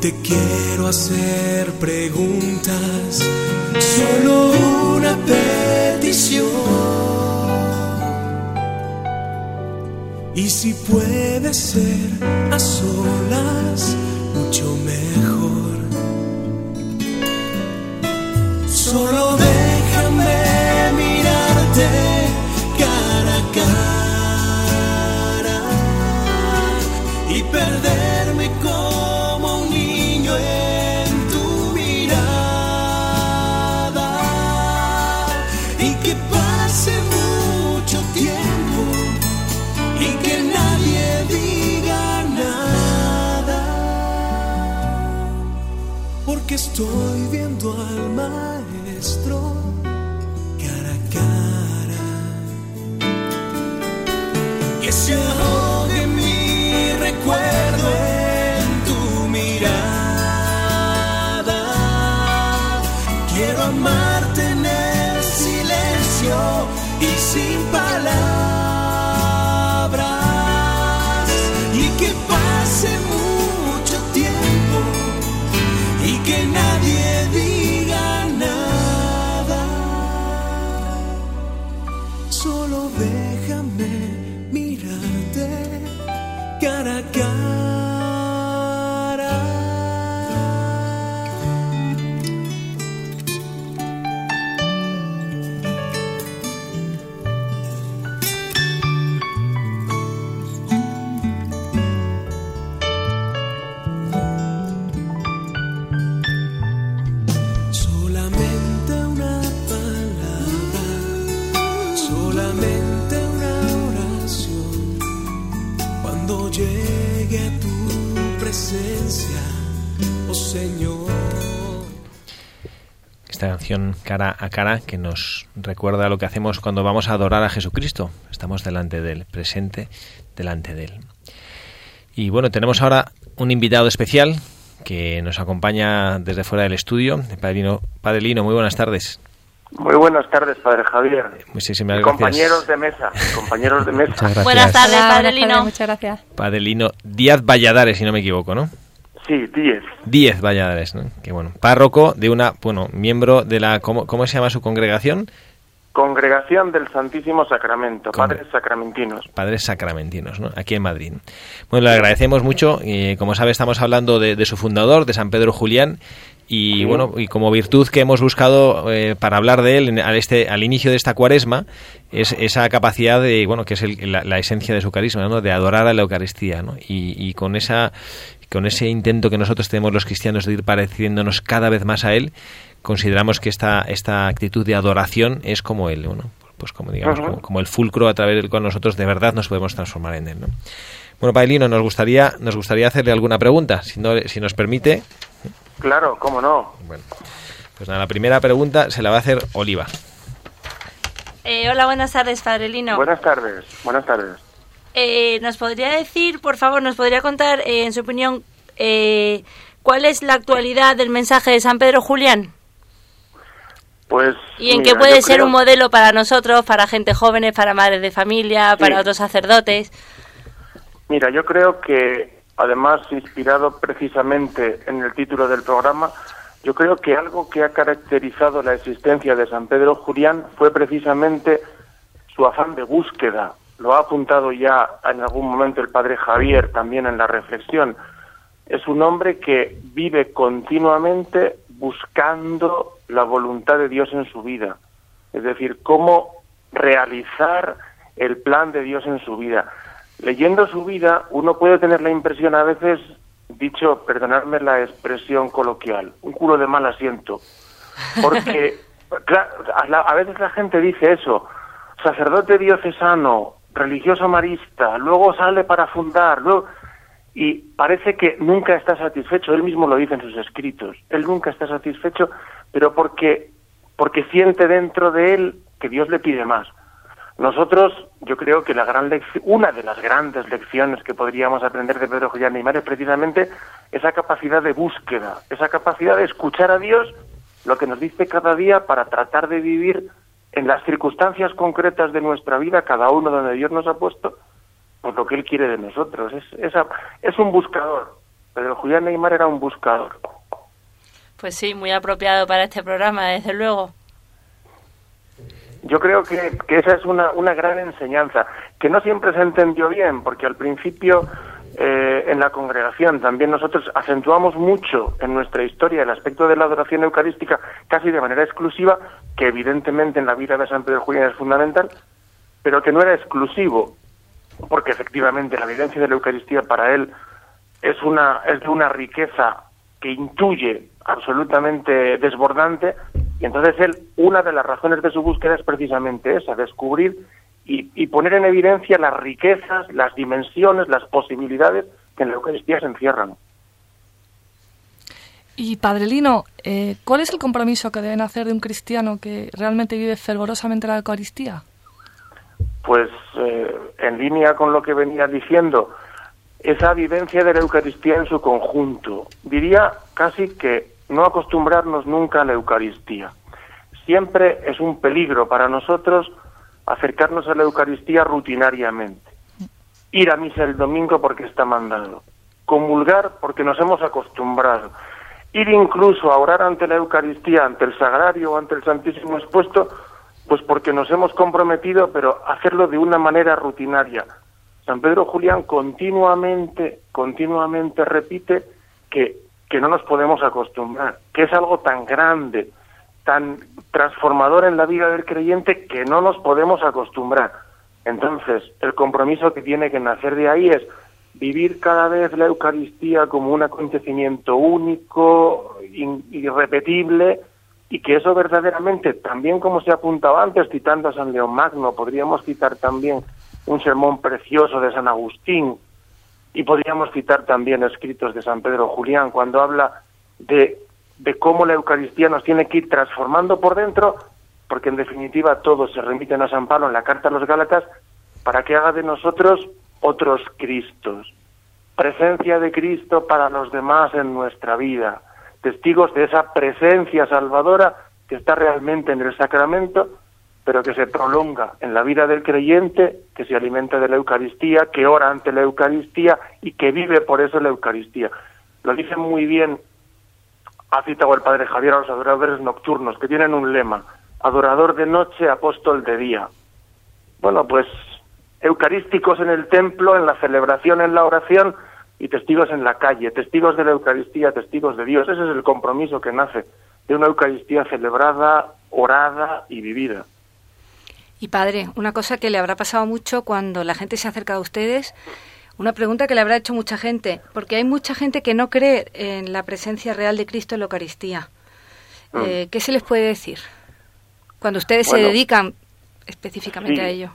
te quiero hacer preguntas, solo una petición. Y si puede ser a solas, Solo déjame mirarte cara a cara y perderme con en tu mirada. Y que pase mucho tiempo y que nadie diga nada porque estoy viendo al maestro sin palabras Cara a cara que nos recuerda lo que hacemos cuando vamos a adorar a Jesucristo. Estamos delante de él, presente delante de él. Y bueno, tenemos ahora un invitado especial que nos acompaña desde fuera del estudio, Padre Lino. Padre Lino, muy buenas tardes. Muy buenas tardes, Padre Javier. Muchísimas Y gracias. compañeros de mesa, compañeros de mesa. Buenas tardes, Padre Lino. Muchas gracias. Padre Lino Díaz Valladares, si no me equivoco, ¿no? Sí, 10. Díez Valladares, ¿no? Que bueno, párroco de una, bueno, miembro de la, ¿cómo, cómo se llama su congregación? Congregación del Santísimo Sacramento, Con- padres sacramentinos. Padres Sacramentinos, ¿no? Aquí en Madrid. Bueno, le agradecemos mucho. y como sabe, estamos hablando de, de su fundador, de San Pedro Julián. Y Sí. bueno, y como virtud que hemos buscado eh, para hablar de él en- al, este, al inicio de esta cuaresma, es esa capacidad de, bueno, que es el- la, la esencia de su carisma, ¿no? De adorar a la Eucaristía, ¿no? Y, y con esa con ese intento que nosotros tenemos los cristianos de ir pareciéndonos cada vez más a él, consideramos que esta, esta actitud de adoración es como él, ¿no? Pues como digamos, como, como el fulcro a través del cual nosotros de verdad nos podemos transformar en él, ¿no? Bueno, Pailino, nos gustaría, nos gustaría hacerle alguna pregunta, si, no, si nos permite. Claro, cómo no. Bueno, pues nada, la primera pregunta se la va a hacer Oliva. Eh, hola, buenas tardes, Padre Lino. Buenas tardes, buenas tardes. Eh, ¿Nos podría decir, por favor, nos podría contar, eh, en su opinión, eh, cuál es la actualidad del mensaje de San Pedro Julián? Pues. ¿Y en mira, qué puede ser creo- un modelo para nosotros, para gente jóvenes, para madres de familia, para Sí. otros sacerdotes? Mira, yo creo que, además, inspirado precisamente en el título del programa, yo creo que algo que ha caracterizado la existencia de San Pedro Julián fue precisamente su afán de búsqueda. Lo ha apuntado ya en algún momento el padre Javier también en la reflexión. Es un hombre que vive continuamente buscando la voluntad de Dios en su vida. Es decir, cómo realizar el plan de Dios en su vida. Leyendo su vida, uno puede tener la impresión a veces, dicho, perdonadme la expresión coloquial, un culo de mal asiento. Porque a veces la gente dice eso, sacerdote diocesano, religioso marista, luego sale para fundar, luego... y parece que nunca está satisfecho, él mismo lo dice en sus escritos, él nunca está satisfecho, pero porque, porque siente dentro de él que Dios le pide más. Nosotros, yo creo que la gran lección, una de las grandes lecciones que podríamos aprender de Pedro Julián Neymar es precisamente esa capacidad de búsqueda, esa capacidad de escuchar a Dios lo que nos dice cada día para tratar de vivir en las circunstancias concretas de nuestra vida, cada uno donde Dios nos ha puesto, pues lo que Él quiere de nosotros. Es, esa- es un buscador. Pedro Julián Neymar era un buscador. Pues sí, muy apropiado para este programa, desde luego. Yo creo que, que esa es una, una gran enseñanza, que no siempre se entendió bien, porque al principio eh, en la congregación. También nosotros acentuamos mucho en nuestra historia el aspecto de la adoración eucarística casi de manera exclusiva, que evidentemente en la vida de San Pedro Julián es fundamental, pero que no era exclusivo, porque efectivamente la evidencia de la Eucaristía para él es una es de una riqueza que intuye absolutamente desbordante y entonces él una de las razones de su búsqueda es precisamente esa descubrir y, y poner en evidencia las riquezas las dimensiones las posibilidades que en la Eucaristía se encierran Y Padre Lino, eh, ¿cuál es el compromiso que deben hacer de un cristiano que realmente vive fervorosamente la Eucaristía? pues eh, en línea con lo que venía diciendo, esa vivencia de la Eucaristía en su conjunto. Diría casi que no acostumbrarnos nunca a la Eucaristía. Siempre es un peligro para nosotros acercarnos a la Eucaristía rutinariamente, ir a misa el domingo porque está mandado, comulgar porque nos hemos acostumbrado, ir incluso a orar ante la Eucaristía, ante el sagrario o ante el Santísimo expuesto, pues porque nos hemos comprometido, pero hacerlo de una manera rutinaria. San Pedro Julián continuamente, continuamente repite que, que no nos podemos acostumbrar, que es algo tan grande, tan transformador en la vida del creyente que no nos podemos acostumbrar. Entonces, el compromiso que tiene que nacer de ahí es vivir cada vez la Eucaristía como un acontecimiento único, irrepetible, y que eso verdaderamente, también como se apuntaba antes, citando a San León Magno, podríamos citar también un sermón precioso de San Agustín, y podríamos citar también escritos de San Pedro Julián, cuando habla de de cómo la Eucaristía nos tiene que ir transformando por dentro, porque en definitiva todos se remiten a San Pablo en la carta a los Gálatas, para que haga de nosotros otros Cristos. Presencia de Cristo para los demás en nuestra vida, testigos de esa presencia salvadora que está realmente en el sacramento, pero que se prolonga en la vida del creyente, que se alimenta de la Eucaristía, que ora ante la Eucaristía y que vive por eso la Eucaristía. Lo dice muy bien ha citado el padre Javier a los adoradores nocturnos, que tienen un lema, adorador de noche, apóstol de día. Bueno, pues eucarísticos en el templo, en la celebración, en la oración y testigos en la calle, testigos de la Eucaristía, testigos de Dios. Ese es el compromiso que nace de una Eucaristía celebrada, orada y vivida. Y padre, una cosa que le habrá pasado mucho cuando la gente se acerca a ustedes una pregunta que le habrá hecho mucha gente, porque hay mucha gente que no cree en la presencia real de Cristo en la Eucaristía. Mm. Eh, ¿Qué se les puede decir cuando ustedes se dedican específicamente a ello?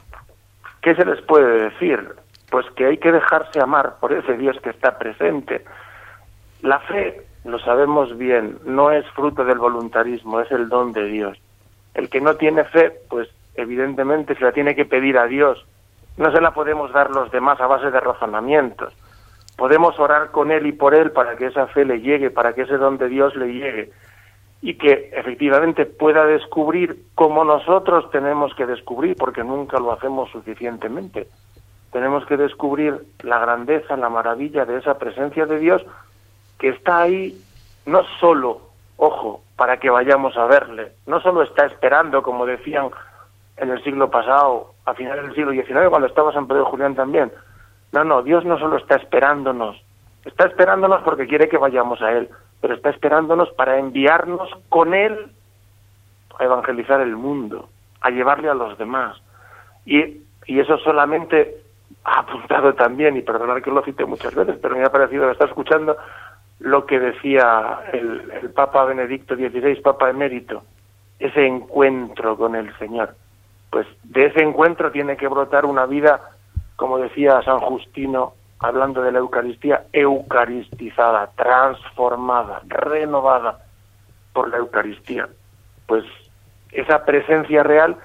¿Qué se les puede decir? Pues que hay que dejarse amar por ese Dios que está presente. La fe, lo sabemos bien, no es fruto del voluntarismo, es el don de Dios. El que no tiene fe, pues evidentemente se la tiene que pedir a Dios no se la podemos dar los demás a base de razonamientos. Podemos orar con Él y por Él para que esa fe le llegue, para que ese don de Dios le llegue y que efectivamente pueda descubrir como nosotros tenemos que descubrir, porque nunca lo hacemos suficientemente. Tenemos que descubrir la grandeza, la maravilla de esa presencia de Dios que está ahí no solo, ojo, para que vayamos a verle, no solo está esperando, como decían en el siglo pasado, a finales del siglo XIX, cuando estaba San Pedro Julián también. No, no, Dios no solo está esperándonos, está esperándonos porque quiere que vayamos a Él, pero está esperándonos para enviarnos con Él a evangelizar el mundo, a llevarle a los demás. Y, y eso solamente ha apuntado también, y perdonar que lo cite muchas veces, pero me ha parecido está escuchando lo que decía el, el Papa Benedicto XVI, Papa emérito, ese encuentro con el Señor pues de ese encuentro tiene que brotar una vida, como decía San Justino, hablando de la Eucaristía, eucaristizada, transformada, renovada por la Eucaristía. Pues esa presencia real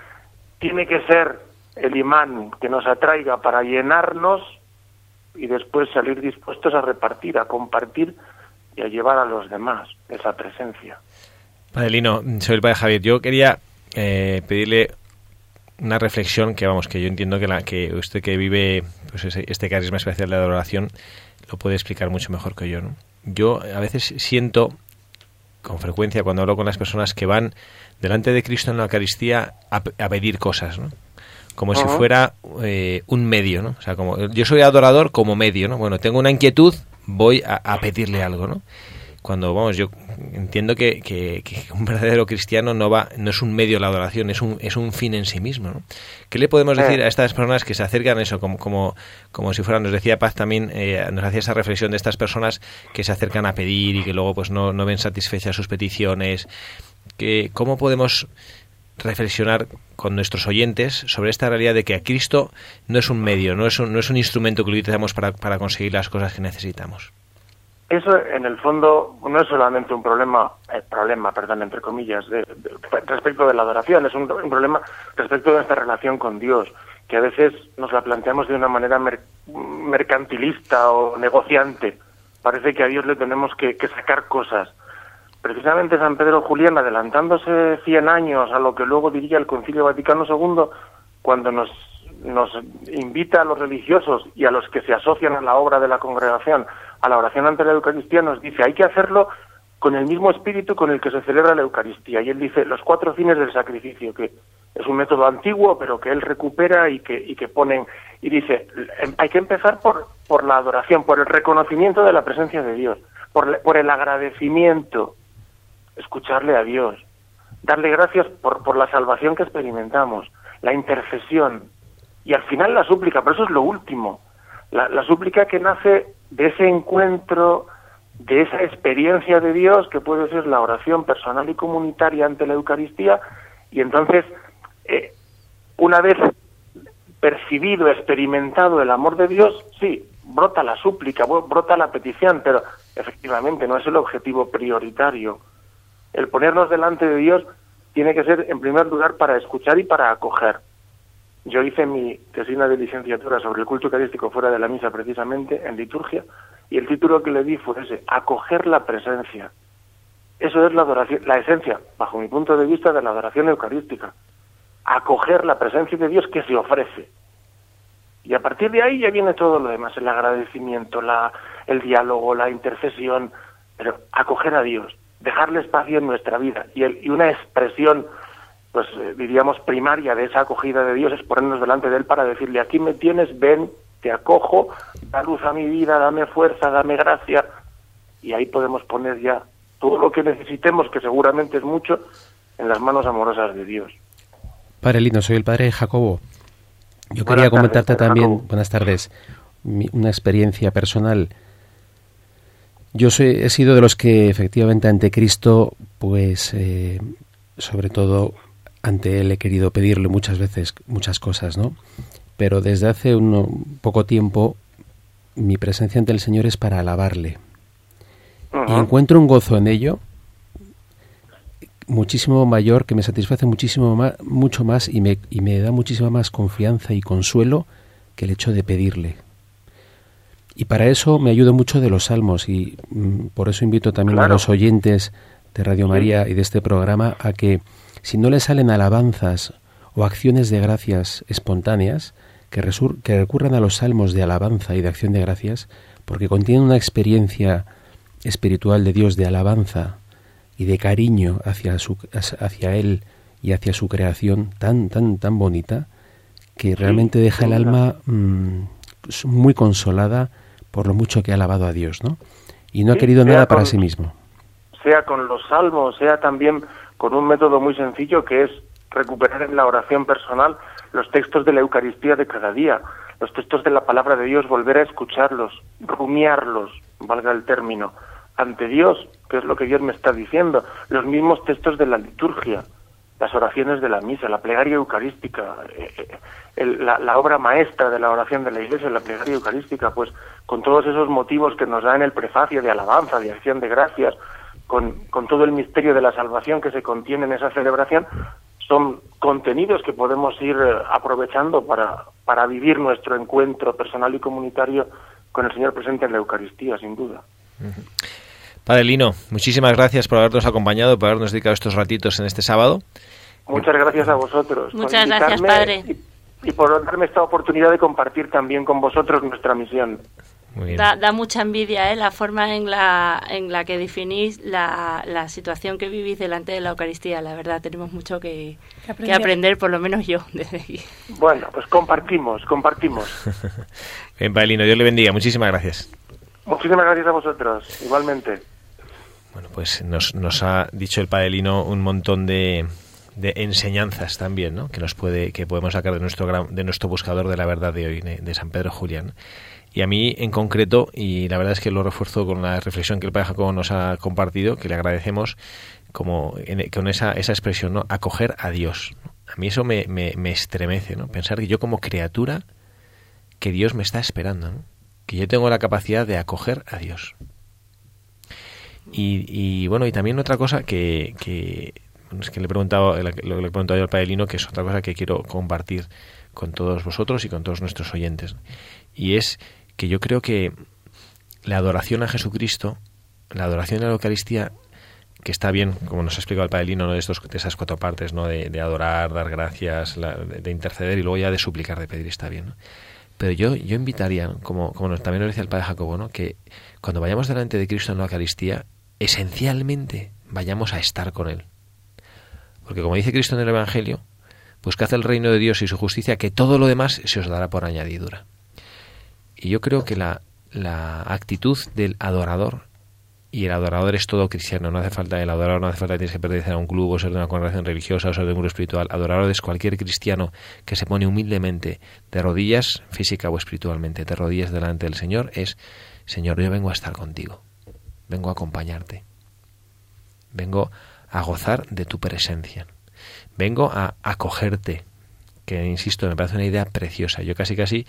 tiene que ser el imán que nos atraiga para llenarnos y después salir dispuestos a repartir, a compartir y a llevar a los demás esa presencia. Padre soy el Padre Javier. Yo quería eh, pedirle una reflexión que vamos que yo entiendo que la que usted que vive pues este carisma especial de adoración lo puede explicar mucho mejor que yo ¿no? yo a veces siento con frecuencia cuando hablo con las personas que van delante de Cristo en la Eucaristía a, pedir cosas ¿no? como si fuera eh, un medio no o sea como yo soy adorador como medio no bueno tengo una inquietud voy a, a pedirle algo no cuando vamos yo entiendo que, que, un verdadero cristiano no va no es un medio la adoración es un es un fin en sí mismo ¿no? qué le podemos decir a estas personas que se acercan a eso como como como si fueran nos decía Paz también eh, nos hacía esa reflexión de estas personas que se acercan a pedir y que luego pues no, no ven satisfechas sus peticiones que cómo podemos reflexionar con nuestros oyentes sobre esta realidad de que a Cristo no es un medio, no es un, no es un instrumento que utilizamos para, para conseguir las cosas que necesitamos. Eso, en el fondo, no es solamente un problema, eh, problema, perdón, entre comillas, de, respecto de la adoración, es un, problema respecto de nuestra relación con Dios, que a veces nos la planteamos de una manera mercantilista o negociante. Parece que a Dios le tenemos que, que sacar cosas. Precisamente San Pedro Julián, adelantándose 100 años a lo que luego diría el Concilio Vaticano II, cuando nos, nos invita a los religiosos y a los que se asocian a la obra de la congregación a la oración ante la Eucaristía, nos dice hay que hacerlo con el mismo espíritu con el que se celebra la Eucaristía. Y él dice los cuatro fines del sacrificio, que es un método antiguo, pero que él recupera y que, que ponen. Y dice, em, hay que empezar por, por la adoración, por el reconocimiento de la presencia de Dios, por, por el agradecimiento, escucharle a Dios, darle gracias por, por la salvación que experimentamos, la intercesión y al final la súplica, pero eso es lo último. La, súplica que nace de ese encuentro, de esa experiencia de Dios que puede ser la oración personal y comunitaria ante la Eucaristía y entonces eh, una vez percibido, experimentado el amor de Dios, sí, brota la súplica, brota la petición, pero efectivamente no es el objetivo prioritario. El ponernos delante de Dios tiene que ser, en primer lugar, para escuchar y para acoger. Yo hice mi tesina de licenciatura sobre el culto eucarístico fuera de la misa, precisamente, en liturgia, y el título que le di fue ese, acoger la presencia. Eso es la adoración, la esencia, bajo mi punto de vista, de la adoración eucarística. Acoger la presencia de Dios que se ofrece. Y a partir de ahí ya viene todo lo demás, el agradecimiento, la, el diálogo, la intercesión, pero acoger a Dios, dejarle espacio en nuestra vida y, el, y una expresión pues eh, diríamos primaria de esa acogida de Dios es ponernos delante de Él para decirle, aquí me tienes, ven, te acojo, da luz a mi vida, dame fuerza, dame gracia, y ahí podemos poner ya todo lo que necesitemos, que seguramente es mucho, en las manos amorosas de Dios. Padre Lino, soy el padre Jacobo. Yo quería comentarte también, buenas tardes, una experiencia personal. Yo soy, he sido de los que efectivamente ante Cristo, pues eh, sobre todo ante Él he querido pedirle muchas veces muchas cosas, ¿no? Pero desde hace un poco tiempo mi presencia ante el Señor es para alabarle. Y encuentro un gozo en ello muchísimo mayor que me satisface muchísimo más, mucho más y me, y me da muchísima más confianza y consuelo que el hecho de pedirle. Y para eso me ayudo mucho de los salmos y mm, por eso invito también a los oyentes de Radio María y de este programa a que si no le salen alabanzas o acciones de gracias espontáneas, que, que recurran a los salmos de alabanza y de acción de gracias, porque contienen una experiencia espiritual de Dios de alabanza y de cariño hacia, su, hacia Él y hacia su creación tan, tan, tan bonita, que realmente deja el alma mm, muy consolada por lo mucho que ha alabado a Dios, ¿no? Y no ha querido nada para sí mismo. Sea con los salmos, sea también con un método muy sencillo que es recuperar en la oración personal los textos de la Eucaristía de cada día, los textos de la palabra de Dios, volver a escucharlos, rumiarlos, valga el término, ante Dios, que es lo que Dios me está diciendo, los mismos textos de la liturgia, las oraciones de la misa, la plegaria eucarística, eh, eh, la, la, obra maestra de la oración de la Iglesia, la plegaria eucarística, pues con todos esos motivos que nos da en el prefacio de alabanza, de acción de gracias, con, con todo el misterio de la salvación que se contiene en esa celebración, son contenidos que podemos ir eh, aprovechando para, para vivir nuestro encuentro personal y comunitario con el Señor presente en la Eucaristía, sin duda. Padre Lino, muchísimas gracias por habernos acompañado, por habernos dedicado estos ratitos en este sábado. Muchas gracias a vosotros. Muchas gracias, Padre. y por darme esta oportunidad de compartir también con vosotros nuestra misión. Da, mucha envidia ¿eh? la forma en la, en la que definís la, la, situación que vivís delante de la Eucaristía. La verdad, tenemos mucho que, que, aprender. por lo menos yo, desde aquí. Bueno, pues compartimos, compartimos. Bien, Paelino, Dios le bendiga. Muchísimas gracias. Muchísimas gracias a vosotros, igualmente. Bueno, pues nos, nos ha dicho el Paelino un montón de, de enseñanzas también, ¿no? Que nos puede, que podemos sacar de nuestro de nuestro buscador de la verdad de hoy, de San Pedro Julián. Y a mí en concreto, y la verdad es que lo refuerzo con la reflexión que el Padre Jacobo nos ha compartido, que le agradecemos como con esa, esa expresión, ¿no? acoger a Dios. A mí eso me, me, estremece, ¿no? pensar que yo como criatura, que Dios me está esperando, que yo tengo la capacidad de acoger a Dios. Y, y bueno, y también otra cosa que, que es que le he preguntado, lo que le he preguntado yo al Padre Lino, que es otra cosa que quiero compartir con todos vosotros y con todos nuestros oyentes. Y es que yo creo que la adoración a Jesucristo, la adoración a la Eucaristía, que está bien, como nos ha explicado el Padre Lino, ¿no? de, estos, esas cuatro partes, ¿no? de, adorar, dar gracias, de, de interceder y luego ya de suplicar, de pedir, está bien. Pero yo, yo invitaría, como, como nos- también lo decía el Padre Jacobo, ¿no? que cuando vayamos delante de Cristo en la Eucaristía, esencialmente vayamos a estar con Él. Porque como dice Cristo en el Evangelio, buscad el reino de Dios y su justicia, que todo lo demás se os dará por añadidura. Y yo creo que la, la actitud del adorador, y el adorador es todo cristiano, no hace falta el adorador, no hace falta que tienes que pertenecer a un club o ser de una congregación religiosa o ser de un grupo espiritual. Adorador es cualquier cristiano que se pone humildemente de rodillas, física o espiritualmente, de rodillas delante del Señor, es, Señor, yo vengo a estar contigo, vengo a acompañarte, vengo a gozar de tu presencia, vengo a acogerte, que insisto, me parece una idea preciosa. Yo casi casi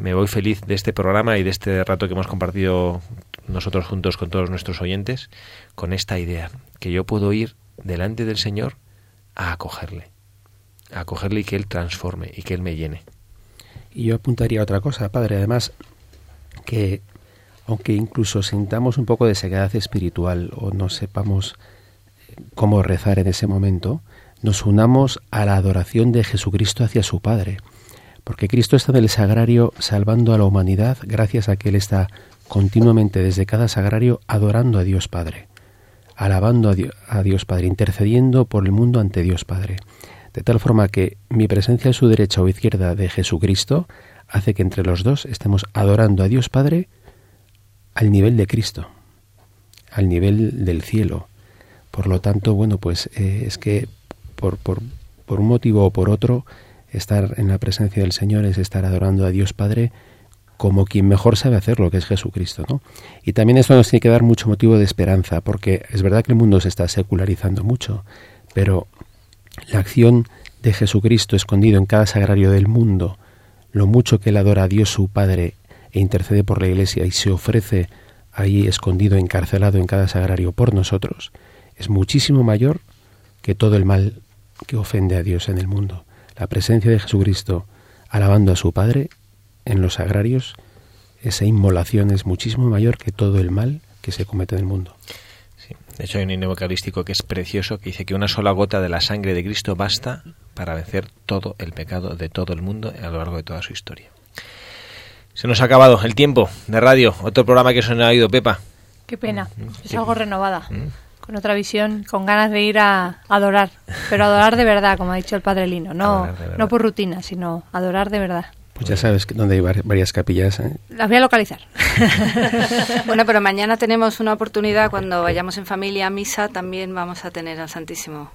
me voy feliz de este programa y de este rato que hemos compartido nosotros juntos con todos nuestros oyentes, con esta idea, que yo puedo ir delante del Señor a acogerle, a acogerle y que Él transforme y que Él me llene. Y yo apuntaría otra cosa, padre, además, que aunque incluso sintamos un poco de sequedad espiritual o no sepamos eh, cómo rezar en ese momento, nos unamos a la adoración de Jesucristo hacia su Padre. Porque Cristo está en el sagrario salvando a la humanidad gracias a que Él está continuamente desde cada sagrario adorando a Dios Padre, alabando a Dios, Padre, intercediendo por el mundo ante Dios Padre. De tal forma que mi presencia a su derecha o izquierda de Jesucristo hace que entre los dos estemos adorando a Dios Padre al nivel de Cristo, al nivel del cielo. Por lo tanto, bueno, pues eh, es que por, por, por un motivo o por otro, estar en la presencia del Señor es estar adorando a Dios Padre como quien mejor sabe hacerlo, que es Jesucristo, ¿no? Y también esto nos tiene que dar mucho motivo de esperanza, porque es verdad que el mundo se está secularizando mucho, pero la acción de Jesucristo escondido en cada sagrario del mundo, lo mucho que él adora a Dios su Padre e intercede por la Iglesia y se ofrece ahí escondido, encarcelado en cada sagrario por nosotros, es muchísimo mayor que todo el mal que ofende a Dios en el mundo. La presencia de Jesucristo alabando a su Padre en los sagrarios, esa inmolación es muchísimo mayor que todo el mal que se comete en el mundo. Sí. De hecho, hay un himno eucarístico que es precioso, que dice que una sola gota de la sangre de Cristo basta para vencer todo el pecado de todo el mundo a lo largo de toda su historia. Se nos ha acabado el tiempo de radio. Otro programa que se nos ha ido, Pepa. Qué pena. Es qué- algo renovada. Mm. Con otra visión, con ganas de ir a adorar. Pero adorar de verdad, como ha dicho el padre Lino. No, no por rutina, sino adorar de verdad. Pues ya sabes que donde hay var- varias capillas. ¿eh? Las voy a localizar. Bueno, pero mañana tenemos una oportunidad cuando vayamos en familia a misa, también vamos a tener al Santísimo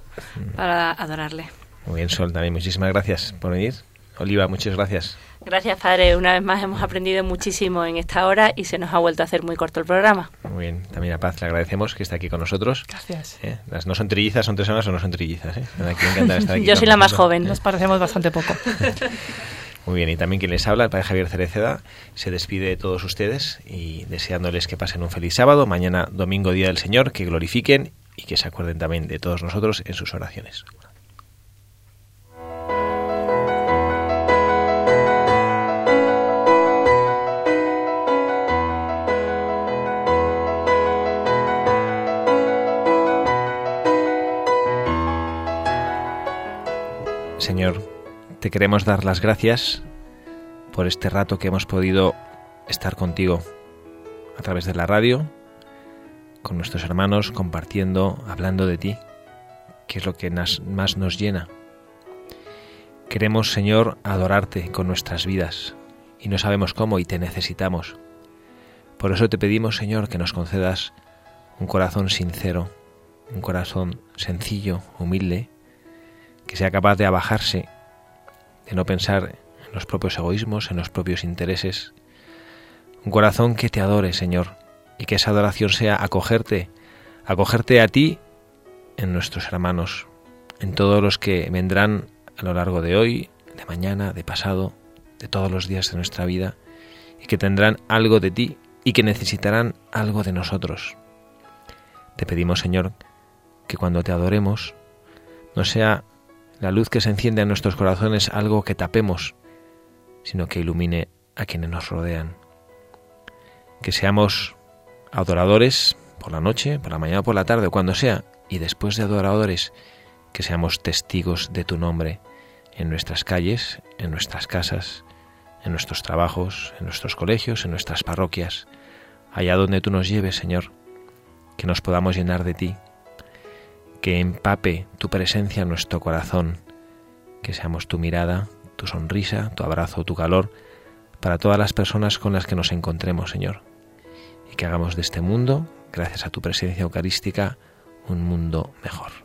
para adorarle. Muy bien, Sol, también muchísimas gracias por venir. Oliva, muchas gracias. Gracias, padre. Una vez más hemos aprendido muchísimo en esta hora y se nos ha vuelto a hacer muy corto el programa. Muy bien, también a Paz le agradecemos que está aquí con nosotros. Gracias. ¿Eh? Las no son trillizas, son tres semanas o no son trillizas. ¿eh? Aquí, estar aquí Yo soy la más joven. Nos parecemos bastante poco. Muy bien, y también quien les habla, el padre Javier Cereceda, se despide de todos ustedes y deseándoles que pasen un feliz sábado, mañana domingo Día del Señor, que glorifiquen y que se acuerden también de todos nosotros en sus oraciones. Señor, te queremos dar las gracias por este rato que hemos podido estar contigo a través de la radio, con nuestros hermanos, compartiendo, hablando de ti, que es lo que más nos llena. Queremos, Señor, adorarte con nuestras vidas y no sabemos cómo y te necesitamos. Por eso te pedimos, Señor, que nos concedas un corazón sincero, un corazón sencillo, humilde, que sea capaz de abajarse, de no pensar en los propios egoísmos, en los propios intereses. Un corazón que te adore, Señor, y que esa adoración sea acogerte, acogerte a ti en nuestros hermanos, en todos los que vendrán a lo largo de hoy, de mañana, de pasado, de todos los días de nuestra vida, y que tendrán algo de ti y que necesitarán algo de nosotros. Te pedimos, Señor, que cuando te adoremos no sea la luz que se enciende en nuestros corazones algo que tapemos, sino que ilumine a quienes nos rodean. Que seamos adoradores por la noche, por la mañana, por la tarde, o cuando sea, y después de adoradores, que seamos testigos de tu nombre en nuestras calles, en nuestras casas, en nuestros trabajos, en nuestros colegios, en nuestras parroquias, allá donde tú nos lleves, Señor, que nos podamos llenar de ti, que empape tu presencia en nuestro corazón, que seamos tu mirada, tu sonrisa, tu abrazo, tu calor, para todas las personas con las que nos encontremos, Señor, y que hagamos de este mundo, gracias a tu presencia eucarística, un mundo mejor.